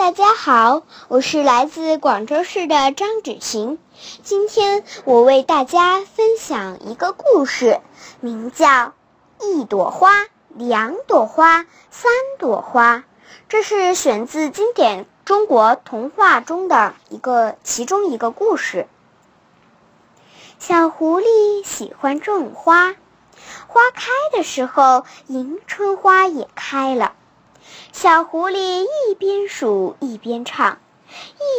大家好，我是来自广州市的张芷晴。今天我为大家分享一个故事，名叫《一朵花、两朵花、三朵花》。这是选自经典中国童话中的一个其中一个故事。小狐狸喜欢种花，花开的时候，迎春花也开了。小狐狸一边数一边唱：“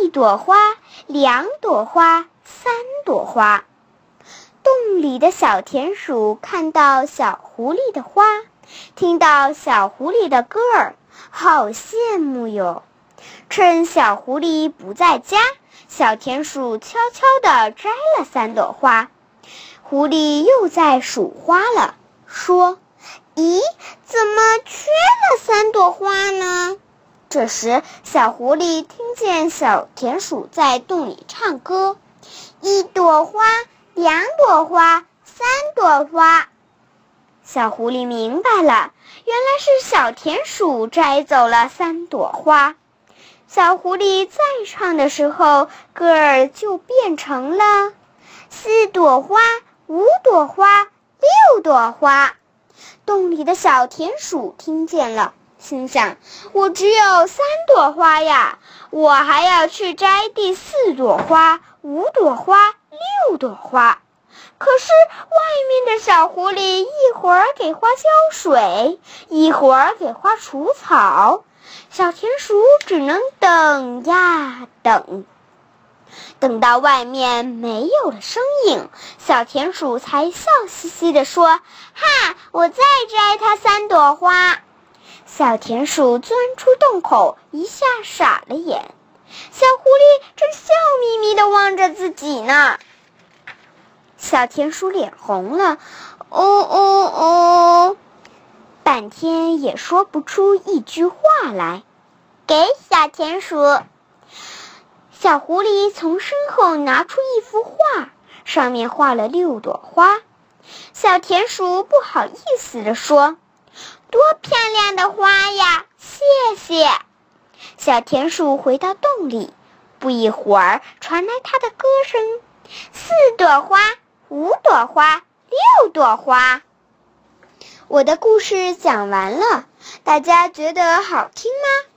一朵花，两朵花，三朵花。”洞里的小田鼠看到小狐狸的花，听到小狐狸的歌儿，好羡慕哟。趁小狐狸不在家，小田鼠悄悄地摘了三朵花。狐狸又在数花了，说。咦，怎么缺了三朵花呢？这时，小狐狸听见小田鼠在洞里唱歌：“一朵花，两朵花，三朵花。”小狐狸明白了，原来是小田鼠摘走了三朵花。小狐狸再唱的时候，歌儿就变成了：四朵花，五朵花，六朵花。洞里的小田鼠听见了，心想：“我只有三朵花呀，我还要去摘第四朵花、五朵花、六朵花。”可是外面的小狐狸一会儿给花浇水，一会儿给花除草，小田鼠只能等呀等。等到外面没有了声音，小田鼠才笑嘻嘻地说：“哈，我再摘它三朵花。”小田鼠钻出洞口，一下傻了眼。小狐狸正笑眯眯地望着自己呢。小田鼠脸红了，哦哦哦，半天也说不出一句话来。给小田鼠。小狐狸从身后拿出一幅画，上面画了六朵花。小田鼠不好意思地说：“多漂亮的花呀，谢谢。”小田鼠回到洞里，不一会儿传来它的歌声：“四朵花，五朵花，六朵花。”我的故事讲完了，大家觉得好听吗？